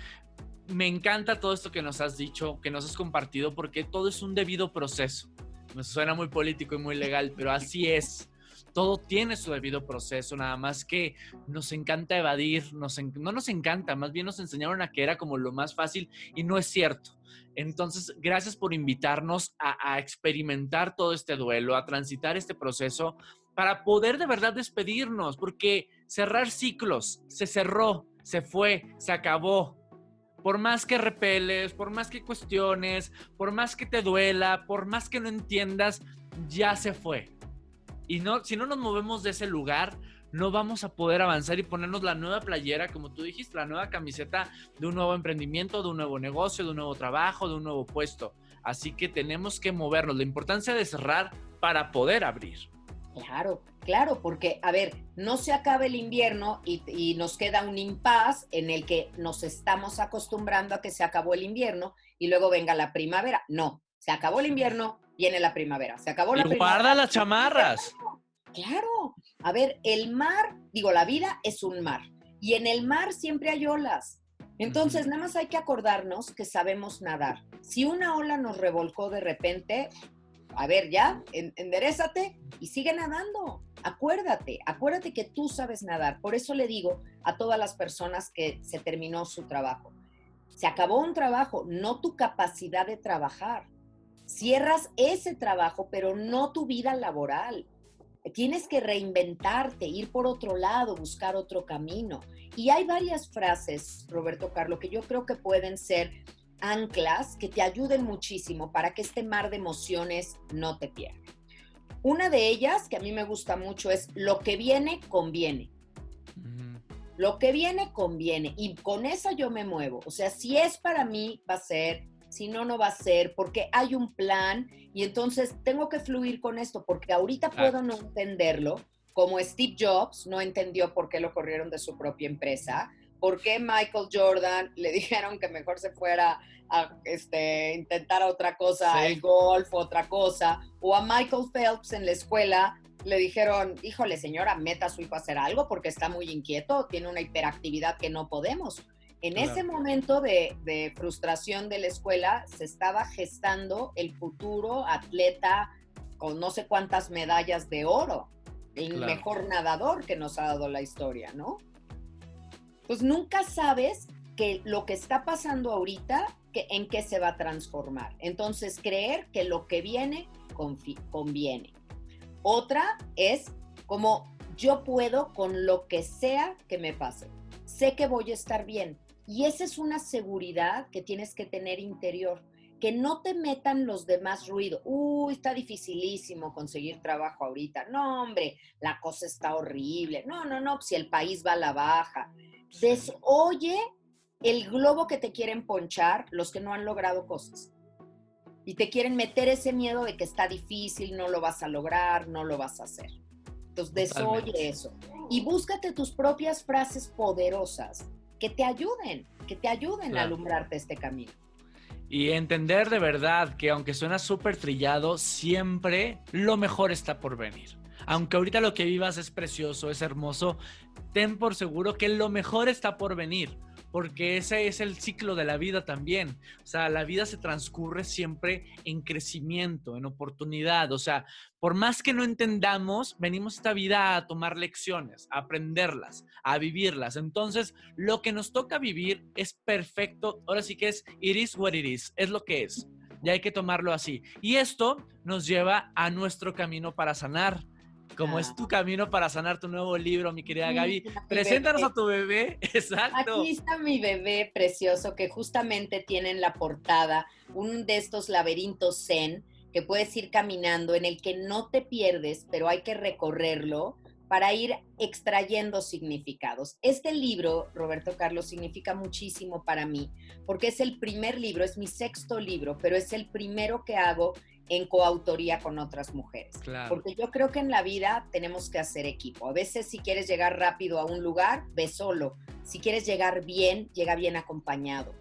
[SPEAKER 1] me encanta todo esto que nos has dicho, que nos has compartido, porque todo es un debido proceso. Me suena muy político y muy legal, pero así es. Todo tiene su debido proceso, nada más que nos encanta evadir, no nos encanta, más bien nos enseñaron a que era como lo más fácil y no es cierto. Entonces, gracias por invitarnos a, a experimentar todo este duelo, a transitar este proceso para poder de verdad despedirnos, porque cerrar ciclos, se cerró, se fue, se acabó, por más que repeles, por más que cuestiones, por más que te duela, por más que no entiendas, ya se fue. Y no, si no nos movemos de ese lugar, no vamos a poder avanzar y ponernos la nueva playera, como tú dijiste, la nueva camiseta de un nuevo emprendimiento, de un nuevo negocio, de un nuevo trabajo, de un nuevo puesto. Así que tenemos que movernos. La importancia de cerrar para poder abrir.
[SPEAKER 2] Claro, claro, porque, a ver, no se acaba el invierno y, nos queda un impas en el que nos estamos acostumbrando a que se acabó el invierno y luego venga la primavera. No, se acabó el invierno, viene la primavera. Se acabó la y primavera.
[SPEAKER 1] Guarda las chamarras.
[SPEAKER 2] Claro, a ver, el mar, digo, la vida es un mar y en el mar siempre hay olas. Entonces, nada más hay que acordarnos que sabemos nadar. Si una ola nos revolcó de repente, a ver, ya, enderezate y sigue nadando. Acuérdate, acuérdate que tú sabes nadar. Por eso le digo a todas las personas que se terminó su trabajo. Se acabó un trabajo, no tu capacidad de trabajar. Cierras ese trabajo, pero no tu vida laboral. Tienes que reinventarte, ir por otro lado, buscar otro camino. Y hay varias frases, Roberto Carlo, que yo creo que pueden ser anclas que te ayuden muchísimo para que este mar de emociones no te pierda. Una de ellas, que a mí me gusta mucho, es lo que viene, conviene. Lo que viene, conviene. Y con esa yo me muevo. O sea, si es para mí, va a ser. Si no, no va a ser, porque hay un plan y entonces tengo que fluir con esto, porque ahorita puedo no entenderlo, como Steve Jobs no entendió por qué lo corrieron de su propia empresa, por qué Michael Jordan le dijeron que mejor se fuera a este, intentar otra cosa, el golf, otra cosa, o a Michael Phelps en la escuela le dijeron, híjole señora, meta a su hijo a hacer algo porque está muy inquieto, tiene una hiperactividad que no podemos. En ese momento de, de, frustración de la escuela se estaba gestando el futuro atleta con no sé cuántas medallas de oro, el mejor nadador que nos ha dado la historia, ¿no? Pues nunca sabes que lo que está pasando ahorita, en qué se va a transformar. Entonces, creer que lo que viene conviene. Otra es como yo puedo con lo que sea que me pase. Sé que voy a estar bien. Y esa es una seguridad que tienes que tener interior que no te metan los demás ruido. Uy, está dificilísimo conseguir trabajo ahorita. No, hombre, la cosa está horrible. No, no, no, si el país va a la baja. Desoye el globo que te quieren ponchar los que no han logrado cosas. Y te quieren meter ese miedo de que está difícil, no lo vas a lograr, no lo vas a hacer. Entonces, desoye eso. Y búscate tus propias frases poderosas que te ayuden, que te ayuden a alumbrarte este camino.
[SPEAKER 1] Y entender de verdad que aunque suena súper trillado, siempre lo mejor está por venir. Aunque ahorita lo que vivas es precioso, es hermoso, ten por seguro que lo mejor está por venir porque ese es el ciclo de la vida también. O sea, la vida se transcurre siempre en crecimiento, en oportunidad. O sea, por más que no entendamos, venimos esta vida a tomar lecciones, a aprenderlas, a vivirlas. Entonces, lo que nos toca vivir es perfecto. Ahora sí que es it is what it is, es lo que es. Y hay que tomarlo así. Y esto nos lleva a nuestro camino para sanar como es tu camino para sanar tu nuevo libro, mi querida Gaby. Preséntanos a tu bebé, exacto.
[SPEAKER 2] Aquí está mi bebé precioso que justamente tiene en la portada un de estos laberintos zen que puedes ir caminando en el que no te pierdes, pero hay que recorrerlo para ir extrayendo significados. Este libro, Roberto Carlos, significa muchísimo para mí, porque es el primer libro, es mi sexto libro, pero es el primero que hago en coautoría con otras mujeres. Porque yo creo que en la vida tenemos que hacer equipo. A veces si quieres llegar rápido a un lugar, ve solo. Si quieres llegar bien, llega bien acompañado.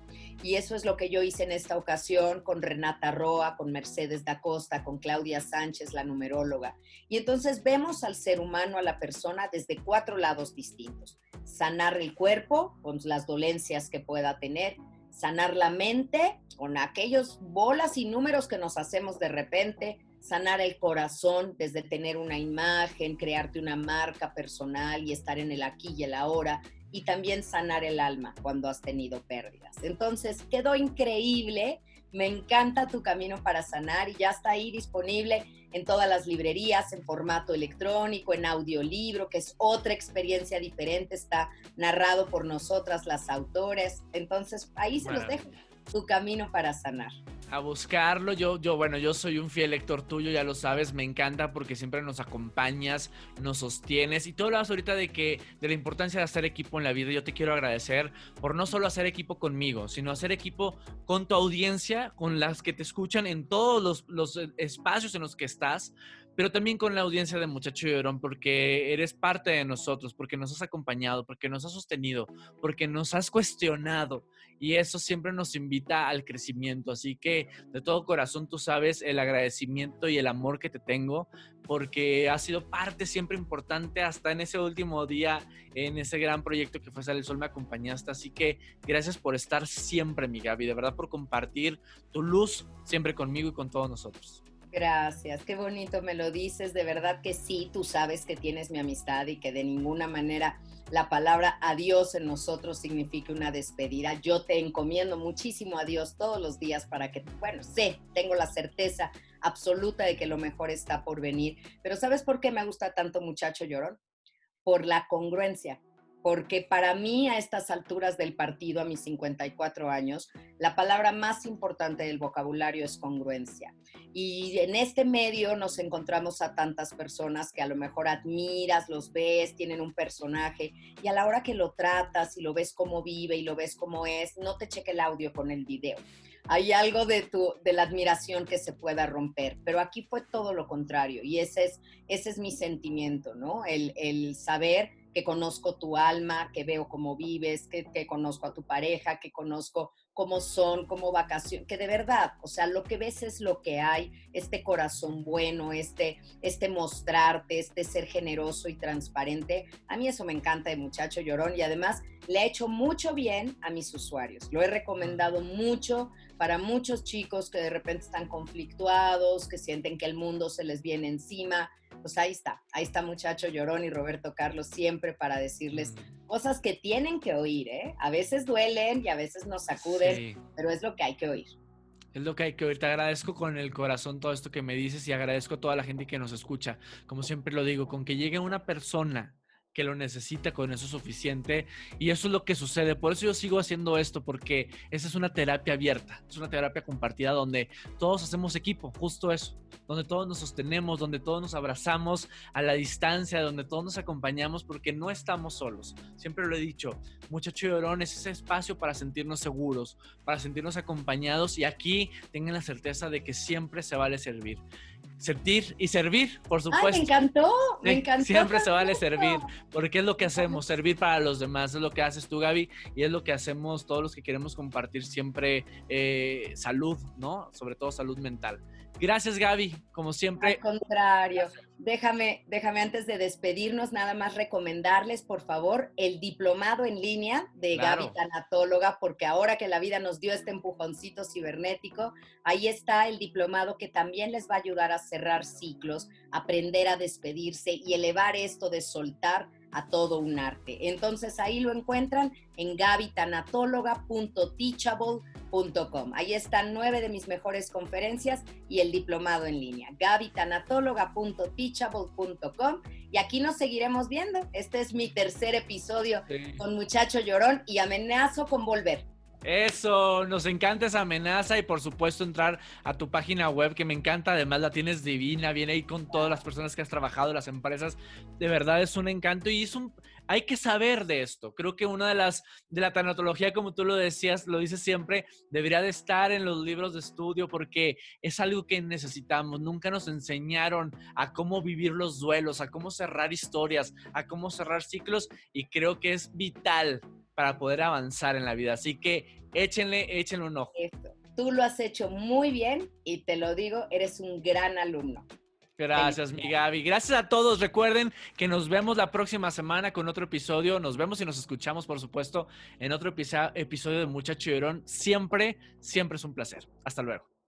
[SPEAKER 2] Y eso es lo que yo hice en esta ocasión con Renata Roa, con Mercedes da Costa, con Claudia Sánchez, la numeróloga. Y entonces vemos al ser humano, a la persona, desde cuatro lados distintos. Sanar el cuerpo con las dolencias que pueda tener, sanar la mente con aquellos bolas y números que nos hacemos de repente, sanar el corazón desde tener una imagen, crearte una marca personal y estar en el aquí y el ahora, y también sanar el alma cuando has tenido pérdidas. Entonces, quedó increíble me encanta tu camino para sanar y ya está ahí disponible en todas las librerías, en formato electrónico, en audiolibro, que es otra experiencia diferente, está narrado por nosotras las autores. Entonces, ahí se los dejo tu camino para sanar.
[SPEAKER 1] A buscarlo, yo, yo, bueno, yo soy un fiel lector tuyo, ya lo sabes, me encanta porque siempre nos acompañas, nos sostienes. Y tú hablas ahorita de que, de la importancia de hacer equipo en la vida. Yo te quiero agradecer por no solo hacer equipo conmigo, sino hacer equipo con tu audiencia, con las que te escuchan en todos los, los espacios en los que estás, pero también con la audiencia de Muchacho Llorón, porque eres parte de nosotros, porque nos has acompañado, porque nos has sostenido, porque nos has cuestionado y eso siempre nos invita al crecimiento. Así que de todo corazón tú sabes el agradecimiento y el amor que te tengo, porque ha sido parte siempre importante hasta en ese último día, en ese gran proyecto que fue Sale el Sol, me acompañaste. Así que gracias por estar siempre, mi Gaby, de verdad por compartir tu luz siempre conmigo y con todos nosotros.
[SPEAKER 2] Gracias, qué bonito me lo dices. De verdad que sí, tú sabes que tienes mi amistad y que de ninguna manera la palabra adiós en nosotros significa una despedida. Yo te encomiendo muchísimo a Dios todos los días para que, bueno, sé, tengo la certeza absoluta de que lo mejor está por venir. Pero ¿sabes por qué me gusta tanto muchacho llorón? Por la congruencia porque para mí a estas alturas del partido, a mis 54 años, la palabra más importante del vocabulario es congruencia. Y en este medio nos encontramos a tantas personas que a lo mejor admiras, los ves, tienen un personaje, y a la hora que lo tratas y lo ves cómo vive y lo ves cómo es, no te cheque el audio con el video. Hay algo de, tu, de la admiración que se pueda romper, pero aquí fue todo lo contrario y ese es, ese es mi sentimiento, ¿no? El, el saber que conozco tu alma, que veo cómo vives, que, conozco a tu pareja, que conozco cómo son, cómo vacaciones, que de verdad, o sea, lo que ves es lo que hay, este corazón bueno, este, este mostrarte, este ser generoso y transparente. A mí eso me encanta de muchacho llorón y además le ha hecho mucho bien a mis usuarios. Lo he recomendado mucho para muchos chicos que de repente están conflictuados, que sienten que el mundo se les viene encima pues ahí está, ahí está muchacho llorón y Roberto Carlos siempre para decirles mm. cosas que tienen que oír, ¿eh? A veces duelen y a veces nos sacuden, pero es lo que hay que oír.
[SPEAKER 1] Es lo que hay que oír. Te agradezco con el corazón todo esto que me dices y agradezco a toda la gente que nos escucha. Como siempre lo digo, con que llegue una persona que lo necesita con eso suficiente y eso es lo que sucede. Por eso yo sigo haciendo esto porque esa es una terapia abierta, es una terapia compartida donde todos hacemos equipo, justo eso, donde todos nos sostenemos, donde todos nos abrazamos a la distancia, donde todos nos acompañamos porque no estamos solos. Siempre lo he dicho, muchacho llorón es ese espacio para sentirnos seguros, para sentirnos acompañados y aquí tengan la certeza de que siempre se vale servir sentir y servir, por supuesto. Ay,
[SPEAKER 2] me encantó, me encantó.
[SPEAKER 1] Siempre se vale servir, porque es lo que hacemos, servir para los demás, es lo que haces tú, Gaby, y es lo que hacemos todos los que queremos compartir siempre eh, salud, ¿no? Sobre todo salud mental. Gracias, Gaby, como siempre.
[SPEAKER 2] Al contrario, déjame, déjame antes de despedirnos, nada más recomendarles, por favor, el diplomado en línea de Gaby Tanatóloga, porque ahora que la vida nos dio este empujoncito cibernético, ahí está el diplomado que también les va a ayudar a cerrar ciclos, aprender a despedirse y elevar esto de soltar a todo un arte. Entonces ahí lo encuentran en gabitanatóloga.teachable.com. Ahí están nueve de mis mejores conferencias y el diplomado en línea. gabitanatóloga.teachable.com. Y aquí nos seguiremos viendo. Este es mi tercer episodio con Muchacho Llorón y amenazo con volver.
[SPEAKER 1] Eso, nos encanta esa amenaza y por supuesto entrar a tu página web que me encanta, además la tienes divina, viene ahí con todas las personas que has trabajado, las empresas, de verdad es un encanto y es un, hay que saber de esto. Creo que una de las, de la tanatología, como tú lo decías, lo dices siempre, debería de estar en los libros de estudio porque es algo que necesitamos. Nunca nos enseñaron a cómo vivir los duelos, a cómo cerrar historias, a cómo cerrar ciclos y creo que es vital para poder avanzar en la vida. Así que échenle, échenle un ojo.
[SPEAKER 2] Tú lo has hecho muy bien y te lo digo, eres un gran alumno.
[SPEAKER 1] Gracias, mi Gaby. Gracias a todos. Recuerden que nos vemos la próxima semana con otro episodio. Nos vemos y nos escuchamos, por supuesto, en otro episodio de Muchacho Llorón. Siempre, siempre es un placer. Hasta luego.